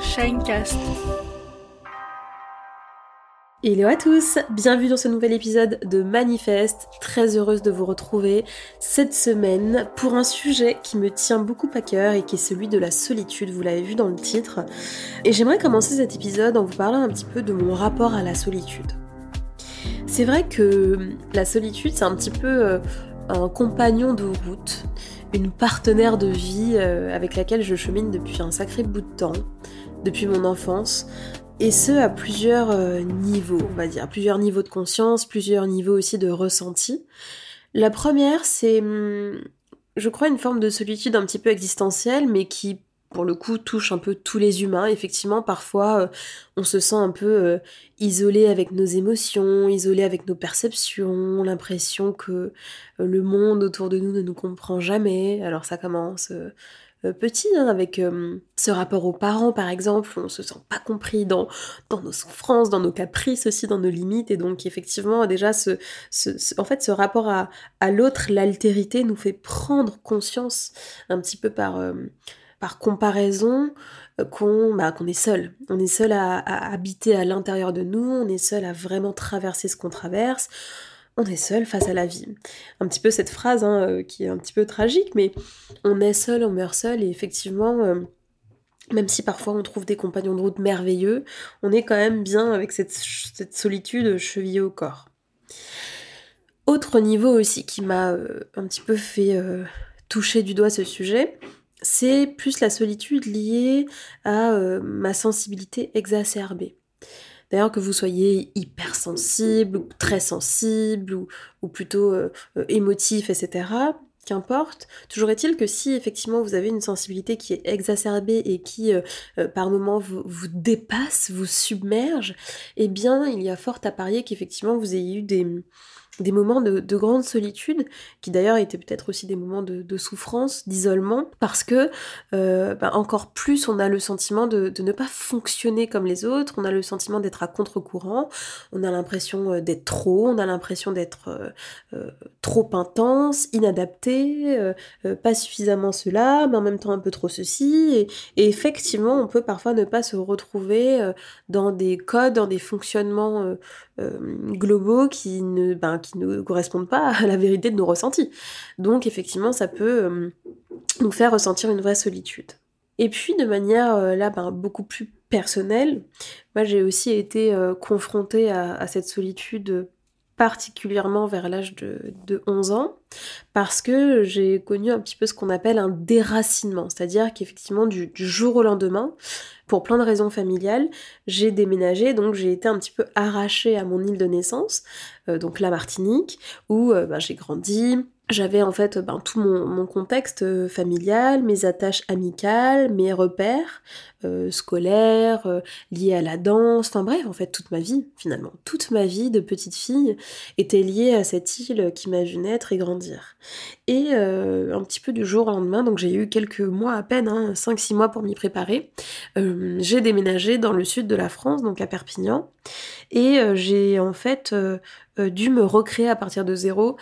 Shinecast. Hello à tous, bienvenue dans ce nouvel épisode de Manifeste. Très heureuse de vous retrouver cette semaine pour un sujet qui me tient beaucoup à cœur et qui est celui de la solitude, vous l'avez vu dans le titre. Et j'aimerais commencer cet épisode en vous parlant un petit peu de mon rapport à la solitude. C'est vrai que la solitude, c'est un petit peu euh, un compagnon de route, une partenaire de vie euh, avec laquelle je chemine depuis un sacré bout de temps, depuis mon enfance, et ce à plusieurs euh, niveaux, on va dire, plusieurs niveaux de conscience, plusieurs niveaux aussi de ressenti. La première, c'est, hum, je crois, une forme de solitude un petit peu existentielle, mais qui pour le coup touche un peu tous les humains. Effectivement, parfois euh, on se sent un peu euh, isolé avec nos émotions, isolé avec nos perceptions, l'impression que euh, le monde autour de nous ne nous comprend jamais. Alors ça commence petit, hein, avec ce rapport aux parents par exemple, où on se sent pas compris dans, nos souffrances, dans nos caprices aussi, dans nos limites. Et donc effectivement, déjà, ce, en fait, ce rapport à l'autre, l'altérité, nous fait prendre conscience un petit peu par par comparaison euh, bah, qu'on est seul. On est seul à, habiter à l'intérieur de nous, on est seul à vraiment traverser ce qu'on traverse, on est seul face à la vie. Un petit peu cette phrase hein, euh, qui est un petit peu tragique, mais on est seul, on meurt seul, et effectivement, euh, même si parfois on trouve des compagnons de route merveilleux, on est quand même bien avec cette, solitude chevillée au corps. Autre niveau aussi qui m'a un petit peu fait toucher du doigt ce sujet, c'est plus la solitude liée à euh, ma sensibilité exacerbée. D'ailleurs, que vous soyez hypersensible, ou très sensible, ou, plutôt euh, euh, émotif, etc., qu'importe, toujours est-il que si effectivement vous avez une sensibilité qui est exacerbée et qui par moments vous, vous, dépasse, vous submerge, eh bien il y a fort à parier qu'effectivement vous ayez eu des, des moments de, grande solitude, qui d'ailleurs étaient peut-être aussi des moments de, souffrance, d'isolement, parce que euh, bah, encore plus on a le sentiment de, ne pas fonctionner comme les autres, on a le sentiment d'être à contre-courant, on a l'impression euh, d'être trop, on a l'impression d'être euh, trop intense, inadapté, pas suffisamment cela, mais en même temps un peu trop ceci, et, effectivement on peut parfois ne pas se retrouver dans des codes, dans des fonctionnements globaux qui ne... Ben, qui ne correspondent pas à la vérité de nos ressentis. Donc effectivement, ça peut euh, nous faire ressentir une vraie solitude. Et puis de manière euh, là ben, beaucoup plus personnelle, moi j'ai aussi été euh, confrontée à, cette solitude particulièrement vers l'âge de, 11 ans, parce que j'ai connu un petit peu ce qu'on appelle un déracinement, c'est-à-dire qu'effectivement du, jour au lendemain, pour plein de raisons familiales, j'ai déménagé, donc j'ai été un petit peu arrachée à mon île de naissance, euh, donc la Martinique, où euh, ben, j'ai grandi, j'avais en fait ben, tout mon, contexte euh, familial, mes attaches amicales, mes repères euh, scolaires, euh, liés à la danse, enfin bref, en fait toute ma vie finalement, toute ma vie de petite fille était liée à cette île qui m'a vu naître et grandir. Et un petit peu du jour au lendemain, donc j'ai eu quelques mois à peine, hein, 5-6 mois pour m'y préparer, j'ai déménagé dans le sud de la France, donc à Perpignan, et j'ai en fait dû me recréer à partir de zéro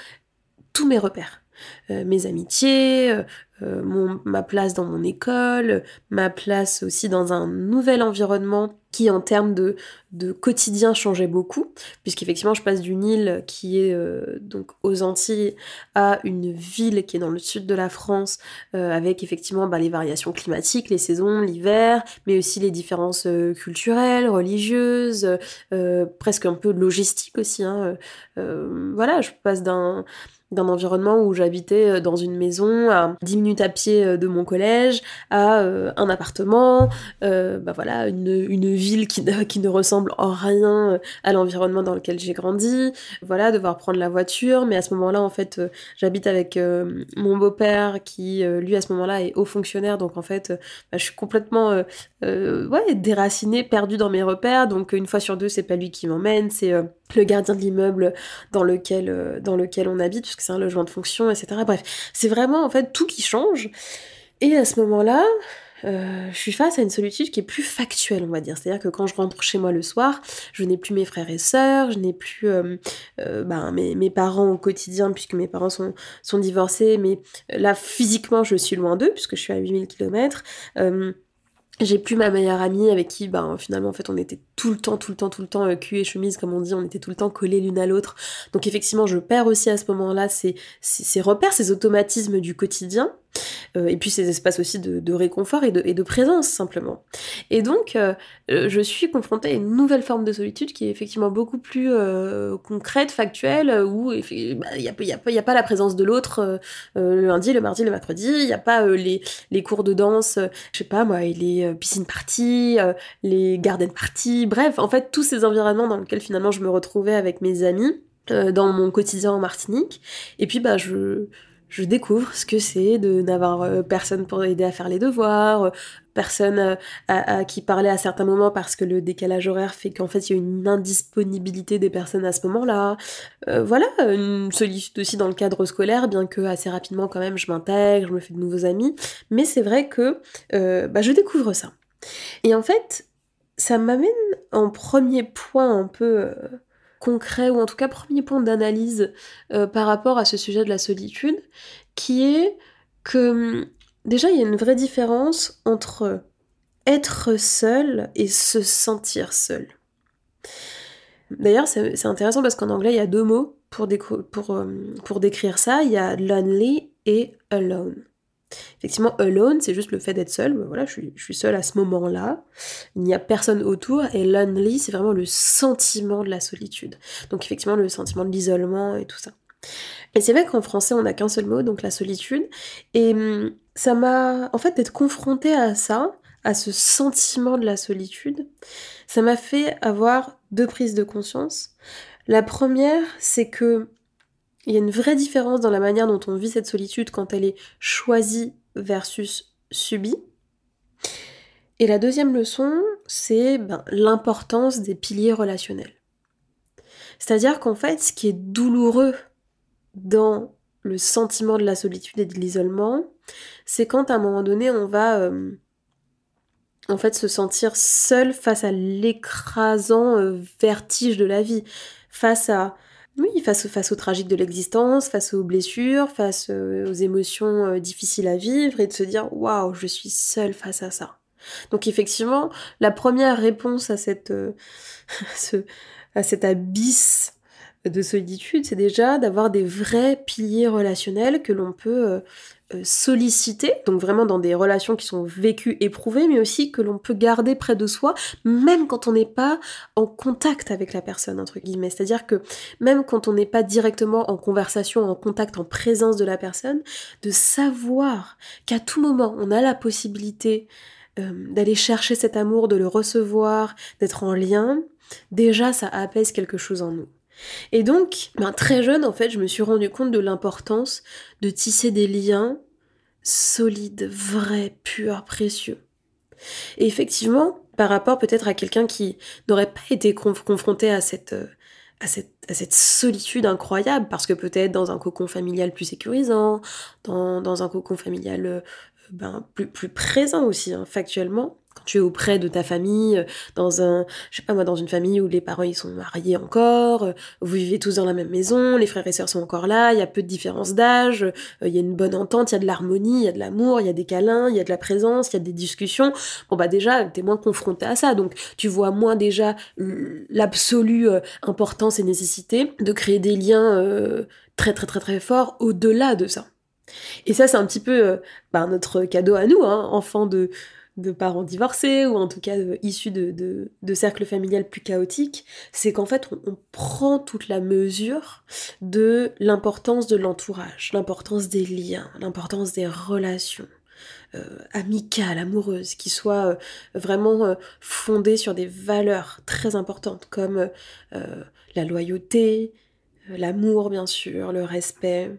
tous mes repères. Euh, mes amitiés, euh, euh, ma place dans mon école, ma place aussi dans un nouvel environnement qui en termes de, quotidien changeait beaucoup, puisqu'effectivement je passe d'une île qui est donc aux Antilles à une ville qui est dans le sud de la France, avec effectivement bah, les variations climatiques, les saisons, l'hiver, mais aussi les différences culturelles, religieuses, presque un peu logistiques aussi. Hein, voilà, je passe d'un d'un environnement où j'habitais euh, dans une maison à 10 minutes à pied euh, de mon collège, à euh, un appartement, bah voilà, une, une ville qui, qui, ne ressemble en rien à l'environnement dans lequel j'ai grandi, voilà, devoir prendre la voiture, mais à ce moment-là, en fait, j'habite avec mon beau-père qui, lui, à ce moment-là, est haut fonctionnaire, donc en fait, bah, je suis complètement déracinée, perdue dans mes repères, donc une fois sur deux, c'est pas lui qui m'emmène, c'est le gardien de l'immeuble dans lequel, euh, dans lequel on habite, puisque c'est un logement de fonction, etc. Bref, c'est vraiment en fait tout qui change. Et à ce moment-là, euh, je suis face à une solitude qui est plus factuelle, on va dire. C'est-à-dire que quand je rentre chez moi le soir, je n'ai plus mes frères et sœurs, je n'ai plus euh, ben, mes, parents au quotidien, puisque mes parents sont, sont divorcés, mais là, physiquement, je suis loin d'eux, puisque je suis à 8000 km j'ai plus ma meilleure amie avec qui, ben, finalement, en fait, on était tout le temps, tout le temps, tout le temps euh, cul et chemise, comme on dit, on était tout le temps collés l'une à l'autre. Donc, effectivement, je perds aussi à ce moment-là ces, ces, repères, ces automatismes du quotidien. Euh, et puis ces espaces aussi de, réconfort et de, présence simplement. Et donc euh, je suis confrontée à une nouvelle forme de solitude qui est effectivement beaucoup plus concrète, factuelle, où il bah, n'y a, a, pas la présence de l'autre le lundi, le mardi, le mercredi, il n'y a pas les, cours de danse, je sais pas moi, les euh, piscine parties, euh, les garden parties, bref, en fait tous ces environnements dans lesquels finalement je me retrouvais avec mes amis euh, dans mon quotidien en Martinique. Et puis bah je je découvre ce que c'est de n'avoir personne pour aider à faire les devoirs, personne à, qui parler à certains moments parce que le décalage horaire fait qu'en fait il y a une indisponibilité des personnes à ce moment-là. voilà, une solitude aussi dans le cadre scolaire, bien que assez rapidement quand même je m'intègre, je me fais de nouveaux amis, mais c'est vrai que bah, je découvre ça. Et en fait, ça m'amène en premier point un peu concret, ou en tout cas premier point d'analyse par rapport à ce sujet de la solitude, qui est que Déjà, il y a une vraie différence entre être seul et se sentir seul. D'ailleurs, c'est intéressant parce qu'en anglais, il y a deux mots pour, euh, pour décrire ça. Il y a lonely et alone. Effectivement, alone, c'est juste le fait d'être seul. Voilà, je suis, je suis seule à ce moment-là. Il n'y a personne autour. Et lonely, c'est vraiment le sentiment de la solitude. Donc, effectivement, le sentiment de l'isolement et tout ça. Et c'est vrai qu'en français, on n'a qu'un seul mot, donc la solitude. Et hum, ça m'a, en fait, d'être confrontée à ça, à ce sentiment de la solitude, ça m'a fait avoir deux prises de conscience. La première, c'est que il y a une vraie différence dans la manière dont on vit cette solitude quand elle est choisie versus subie. Et la deuxième leçon, c'est ben, l'importance des piliers relationnels. C'est-à-dire qu'en fait, ce qui est douloureux dans le sentiment de la solitude et de l'isolement, c'est quand à un moment donné on va euh, se sentir seul face à l'écrasant euh, vertige de la vie, face à oui, face, face au tragique de l'existence, face aux blessures, face euh, aux émotions difficiles à vivre et de se dire waouh, je suis seule face à ça. Donc effectivement, la première réponse à cette ce, à cet abysse de solitude, c'est déjà d'avoir des vrais piliers relationnels que l'on peut euh, solliciter, donc vraiment dans des relations qui sont vécues, éprouvées, mais aussi que l'on peut garder près de soi, même quand on n'est pas en contact avec la personne, entre guillemets. C'est-à-dire que même quand on n'est pas directement en conversation, en contact, en présence de la personne, de savoir qu'à tout moment, on a la possibilité euh, d'aller chercher cet amour, de le recevoir, d'être en lien, déjà ça apaise quelque chose en nous. Et donc, ben, très jeune, en fait, je me suis rendu compte de l'importance de tisser des liens solides, vrais, purs, précieux. Et effectivement, par rapport peut-être à quelqu'un qui n'aurait pas été confronté à cette, euh, à cette, solitude incroyable, parce que peut-être dans un cocon familial plus sécurisant, dans, un cocon familial euh, ben, plus, plus présent aussi, hein, factuellement, quand tu es auprès de ta famille, euh, dans un, je sais pas moi, dans une famille où les parents ils sont mariés encore, euh, vous vivez tous dans la même maison, les frères et sœurs sont encore là, il y a peu de différence d'âge, euh, il y a une bonne entente, il y a de l'harmonie, il y a de l'amour, il y a des câlins, il y a de la présence, il y a des discussions. Bon bah déjà, t'es moins confronté à ça, donc tu vois moins déjà l'absolue importance et nécessité de créer des liens très très très très forts au-delà de ça. Et ça, c'est un petit peu bah, notre cadeau à nous, hein, enfants de, de parents divorcés ou en tout cas euh, issus de, cercles familiales plus chaotiques, c'est qu'en fait on, prend toute la mesure de l'importance de l'entourage, l'importance des liens, l'importance des relations. Euh, amicales, amoureuses, qui soient euh, vraiment fondées sur des valeurs très importantes comme la loyauté, l'amour bien sûr, le respect,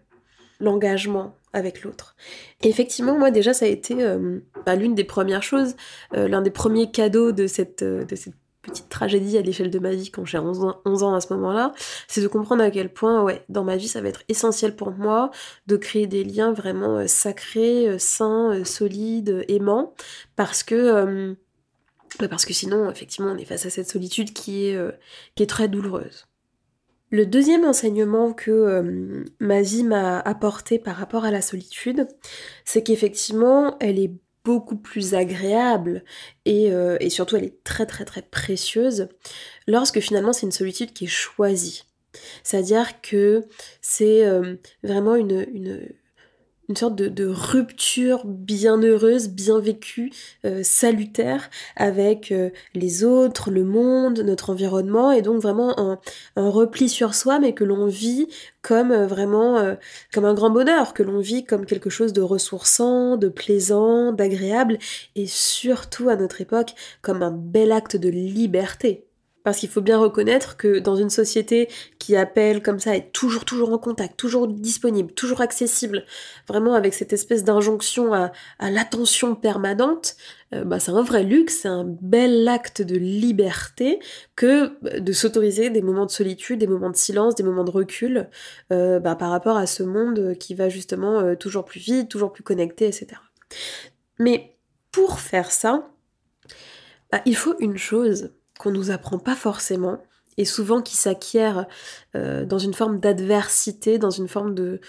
l'engagement, l'autre. Effectivement, moi déjà, ça a été euh, bah, l'une des premières choses, euh, l'un des premiers cadeaux de cette, euh, de cette petite tragédie à l'échelle de ma vie quand j'ai 11 ans, 11 ans à ce moment-là, c'est de comprendre à quel point, ouais, dans ma vie, ça va être essentiel pour moi de créer des liens vraiment sacrés, sains, solides, aimants, parce que, bah, parce que sinon, effectivement, on est face à cette solitude qui est très douloureuse. Le deuxième enseignement que euh, ma vie m'a apporté par rapport à la solitude, c'est qu'effectivement, elle est beaucoup plus agréable et, euh, et, surtout elle est très très très précieuse lorsque finalement c'est une solitude qui est choisie. C'est-à-dire que c'est euh, vraiment une, une sorte de, rupture bien heureuse, bien vécue, euh, salutaire avec euh, les autres, le monde, notre environnement, et donc vraiment un, repli sur soi, mais que l'on vit comme euh, vraiment comme un grand bonheur, que l'on vit comme quelque chose de ressourçant, de plaisant, d'agréable, et surtout à notre époque comme un bel acte de liberté. Parce qu'il faut bien reconnaître que dans une société qui appelle comme ça, est toujours, toujours en contact, toujours disponible, toujours accessible, vraiment avec cette espèce d'injonction à, l'attention permanente, euh, bah, c'est un vrai luxe, c'est un bel acte de liberté que bah, de s'autoriser des moments de solitude, des moments de silence, des moments de recul euh, bah, par rapport à ce monde qui va justement euh, toujours plus vite, toujours plus connecté, etc. Mais pour faire ça, il faut une chose, qu'on nous apprend pas forcément et souvent qui s'acquiert euh, dans une forme d'adversité, dans une forme de,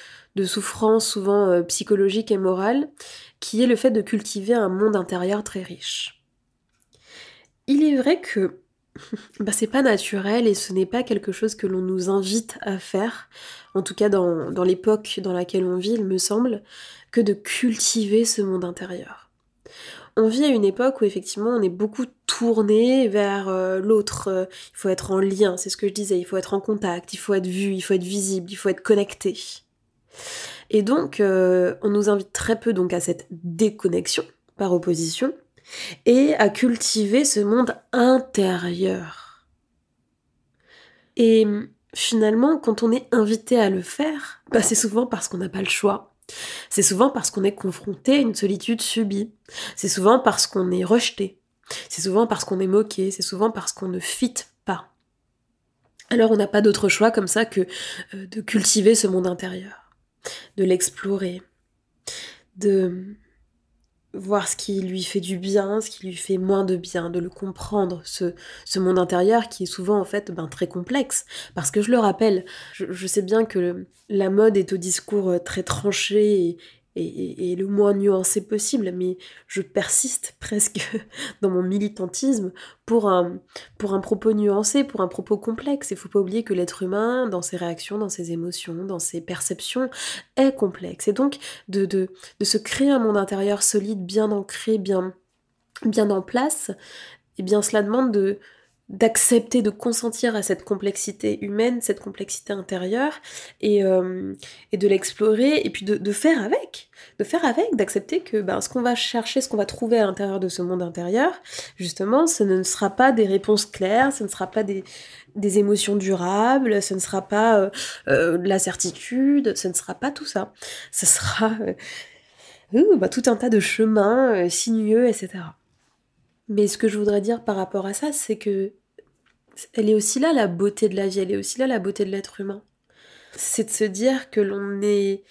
souffrance souvent euh, psychologique et morale, qui est le fait de cultiver un monde intérieur très riche. Il est vrai que bah, c'est pas naturel et ce n'est pas quelque chose que l'on nous invite à faire, en tout cas dans l'époque dans laquelle on vit, il me semble, que de cultiver ce monde intérieur on vit à une époque où effectivement on est beaucoup tourné vers euh, l'autre. Euh, il faut être en lien, c'est ce que je disais, il faut être en contact, il faut être vu, il faut être visible, il faut être connecté. Et donc euh, on nous invite très peu donc à cette déconnexion par opposition et à cultiver ce monde intérieur. Et finalement, quand on est invité à le faire, bah, c'est souvent parce qu'on n'a pas le choix c'est souvent parce qu'on est confronté à une solitude subie. C'est souvent parce qu'on est rejeté. C'est souvent parce qu'on est moqué. C'est souvent parce qu'on ne fit pas. Alors on n'a pas d'autre choix comme ça que euh, de cultiver ce monde intérieur, de l'explorer, de voir ce qui lui fait du bien, ce qui lui fait moins de bien, de le comprendre, ce, monde intérieur qui est souvent en fait ben, très complexe. Parce que je le rappelle, je, sais bien que la mode est au discours euh, très tranché et, et, le moins nuancé possible, mais je persiste presque dans mon militantisme pour un, propos nuancé, pour un propos complexe. Il faut pas oublier que l'être humain, dans ses réactions, dans ses émotions, dans ses perceptions, est complexe. Et donc, de, de, de se créer un monde intérieur solide, bien ancré, bien, bien en place, eh bien cela demande de, d'accepter, de consentir à cette complexité humaine, cette complexité intérieure, et, euh, et de l'explorer, et puis de, de, faire avec, de faire avec, d'accepter que ben, ce qu'on va chercher, ce qu'on va trouver à l'intérieur de ce monde intérieur, justement, ce ne sera pas des réponses claires, ce ne sera pas des, des émotions durables, ce ne sera pas euh, euh, la certitude, ce ne sera pas tout ça. Ce sera bah, tout un tas de chemins sinueux, etc. Mais ce que je voudrais dire par rapport à ça, c'est que elle est aussi là la beauté de la vie, elle est aussi là la beauté de l'être humain. C'est de se dire que l'on est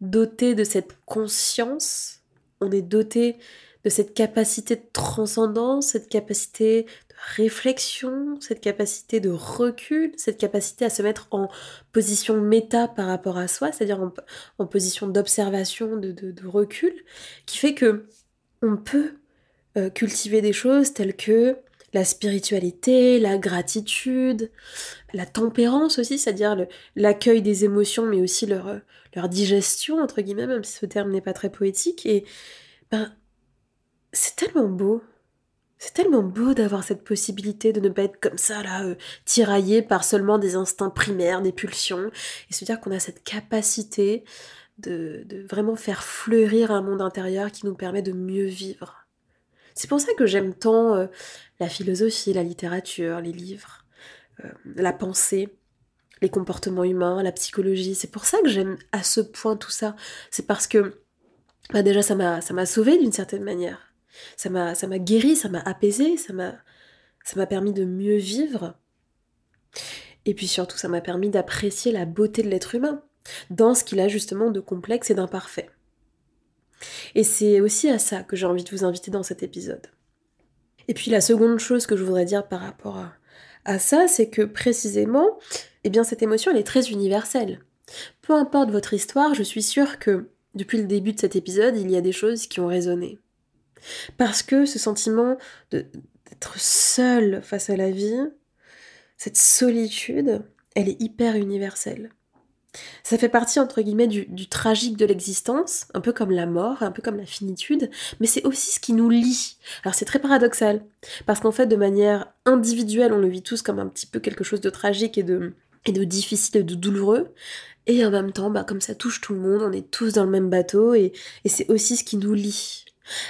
doté de cette conscience, on est doté de cette capacité de transcendance, cette capacité de réflexion, cette capacité de recul, cette capacité à se mettre en position méta par rapport à soi, c'est-à-dire en, position d'observation, de, de recul, qui fait que on peut euh, cultiver des choses telles que la spiritualité, la gratitude, la tempérance aussi, c'est-à-dire l'accueil des émotions, mais aussi leur, euh, leur digestion, entre guillemets, même si ce terme n'est pas très poétique. Et ben, c'est tellement beau. C'est tellement beau d'avoir cette possibilité de ne pas être comme ça, là, euh, tiraillé par seulement des instincts primaires, des pulsions, et se dire qu'on a cette capacité de, de vraiment faire fleurir un monde intérieur qui nous permet de mieux vivre. C'est pour ça que j'aime tant euh, la philosophie, la littérature, les livres, euh, la pensée, les comportements humains, la psychologie. C'est pour ça que j'aime à ce point tout ça. C'est parce que bah déjà ça m'a ça sauvé d'une certaine manière. Ça m'a ça m'a guéri, ça m'a apaisé, ça m'a permis de mieux vivre. Et puis surtout ça m'a permis d'apprécier la beauté de l'être humain dans ce qu'il a justement de complexe et d'imparfait. Et c'est aussi à ça que j'ai envie de vous inviter dans cet épisode. Et puis la seconde chose que je voudrais dire par rapport à, ça, c'est que précisément, eh bien cette émotion, elle est très universelle. Peu importe votre histoire, je suis sûre que depuis le début de cet épisode, il y a des choses qui ont résonné. Parce que ce sentiment d'être seul face à la vie, cette solitude, elle est hyper universelle. Ça fait partie, entre guillemets, du, tragique de l'existence, un peu comme la mort, un peu comme la finitude, mais c'est aussi ce qui nous lie. Alors c'est très paradoxal, parce qu'en fait, de manière individuelle, on le vit tous comme un petit peu quelque chose de tragique et de, difficile et de douloureux, et en même temps, bah, comme ça touche tout le monde, on est tous dans le même bateau, et, et c'est aussi ce qui nous lie.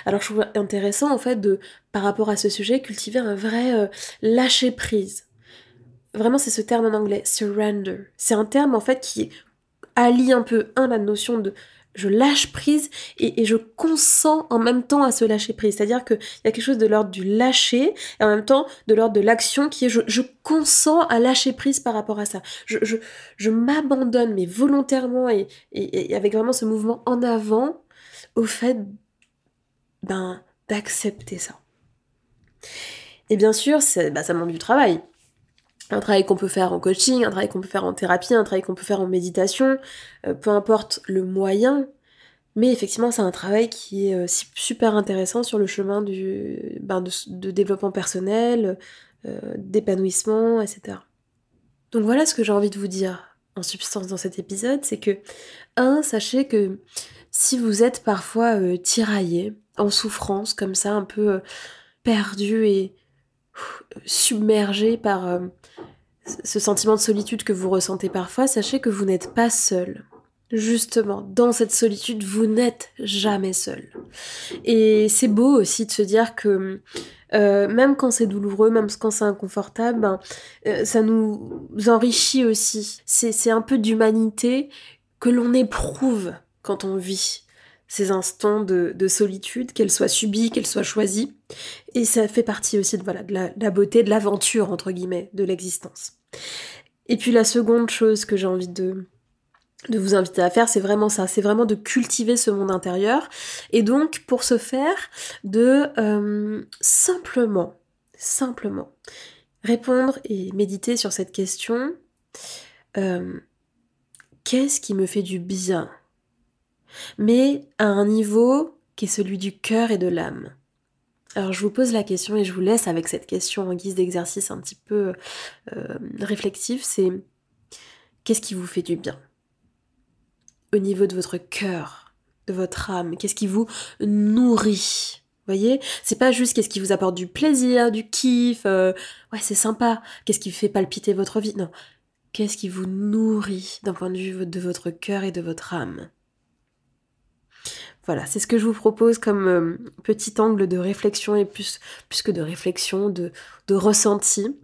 Alors je trouve intéressant, en fait, de, par rapport à ce sujet, cultiver un vrai euh, lâcher-prise vraiment c'est ce terme en anglais, surrender. C'est un terme en fait qui allie un peu, un, la notion de je lâche prise et, je consens en même temps à ce lâcher prise. C'est-à-dire qu'il y a quelque chose de l'ordre du lâcher et en même temps de l'ordre de l'action qui est je, je, consens à lâcher prise par rapport à ça. Je, m'abandonne, mais volontairement et, et, avec vraiment ce mouvement en avant au fait ben, d'accepter ça. Et bien sûr, bah, ça demande du travail un travail qu'on peut faire en coaching, un travail qu'on peut faire en thérapie, un travail qu'on peut faire en méditation, euh, peu importe le moyen, mais effectivement c'est un travail qui est euh, super intéressant sur le chemin du, ben, de, développement personnel, euh, d'épanouissement, etc. Donc voilà ce que j'ai envie de vous dire en substance dans cet épisode, c'est que, un, sachez que si vous êtes parfois tiraillé, en souffrance, comme ça, un peu perdu et submergé par ce sentiment de solitude que vous ressentez parfois, sachez que vous n'êtes pas seul. Justement, dans cette solitude, vous n'êtes jamais seul. Et c'est beau aussi de se dire que euh, même quand c'est douloureux, même quand c'est inconfortable, ben, euh, ça nous enrichit aussi. C'est un peu d'humanité que l'on éprouve quand on vit ces instants de, solitude, qu'elle soit subie, qu'elle soit choisie. Et ça fait partie aussi de la, beauté, de l'aventure, entre guillemets, de l'existence. Et puis la seconde chose que j'ai envie de, de vous inviter à faire, c'est vraiment ça, c'est vraiment de cultiver ce monde intérieur. Et donc, pour ce faire, de euh, simplement, simplement répondre et méditer sur cette question. Euh, qu'est-ce qui me fait du bien? Mais à un niveau qui est celui du cœur et de l'âme. Alors je vous pose la question et je vous laisse avec cette question en guise d'exercice un petit peu euh, réflexif, c'est qu'est-ce qui vous fait du bien Au niveau de votre cœur, de votre âme, qu'est-ce qui vous nourrit? Voyez? C'est pas juste qu'est-ce qui vous apporte du plaisir, du kiff, euh, ouais c'est sympa, qu'est-ce qui fait palpiter votre vie? Non, qu'est-ce qui vous nourrit d'un point de vue de votre cœur et de votre âme? Voilà, c'est ce que je vous propose comme euh, petit angle de réflexion et plus, que de réflexion, de, ressenti.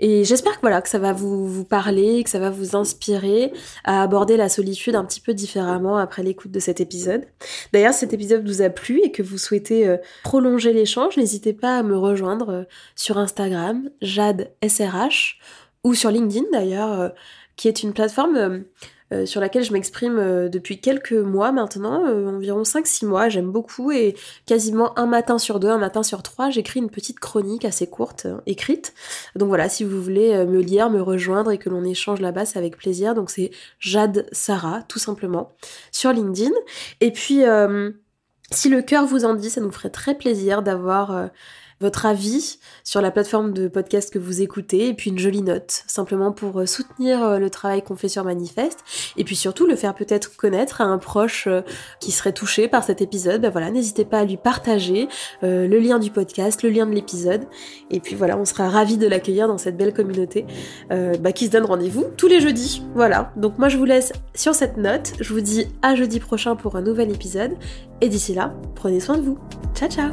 Et j'espère que voilà que ça va vous, vous parler, que ça va vous inspirer à aborder la solitude un petit peu différemment après l'écoute de cet épisode. D'ailleurs, cet épisode vous a plu et que vous souhaitez euh, prolonger l'échange, n'hésitez pas à me rejoindre euh, sur Instagram, Jade SRH, ou sur LinkedIn d'ailleurs, qui est une plateforme euh, sur laquelle je m'exprime euh, depuis quelques mois maintenant, euh, environ 5-6 mois, j'aime beaucoup et quasiment un matin sur deux, un matin sur trois, j'écris une petite chronique assez courte, écrite. Donc voilà, si vous voulez me lire, me rejoindre et que l'on échange là-bas, c'est avec plaisir. Donc c'est Jade Sarah, tout simplement, sur LinkedIn. Et puis... si le cœur vous en dit, ça nous ferait très plaisir d'avoir votre avis sur la plateforme de podcast que vous écoutez et puis une jolie note, simplement pour euh, soutenir euh, le travail qu'on fait sur Manifeste et puis surtout le faire peut-être connaître à un proche euh, qui serait touché par cet épisode. Ben voilà, n'hésitez pas à lui partager le lien du podcast, le lien de l'épisode et puis voilà, on sera ravis de l'accueillir dans cette belle communauté bah, qui se donne rendez-vous tous les jeudis. Voilà, donc moi je vous laisse sur cette note, je vous dis à jeudi prochain pour un nouvel épisode et d'ici là, prenez soin de vous. Ciao ciao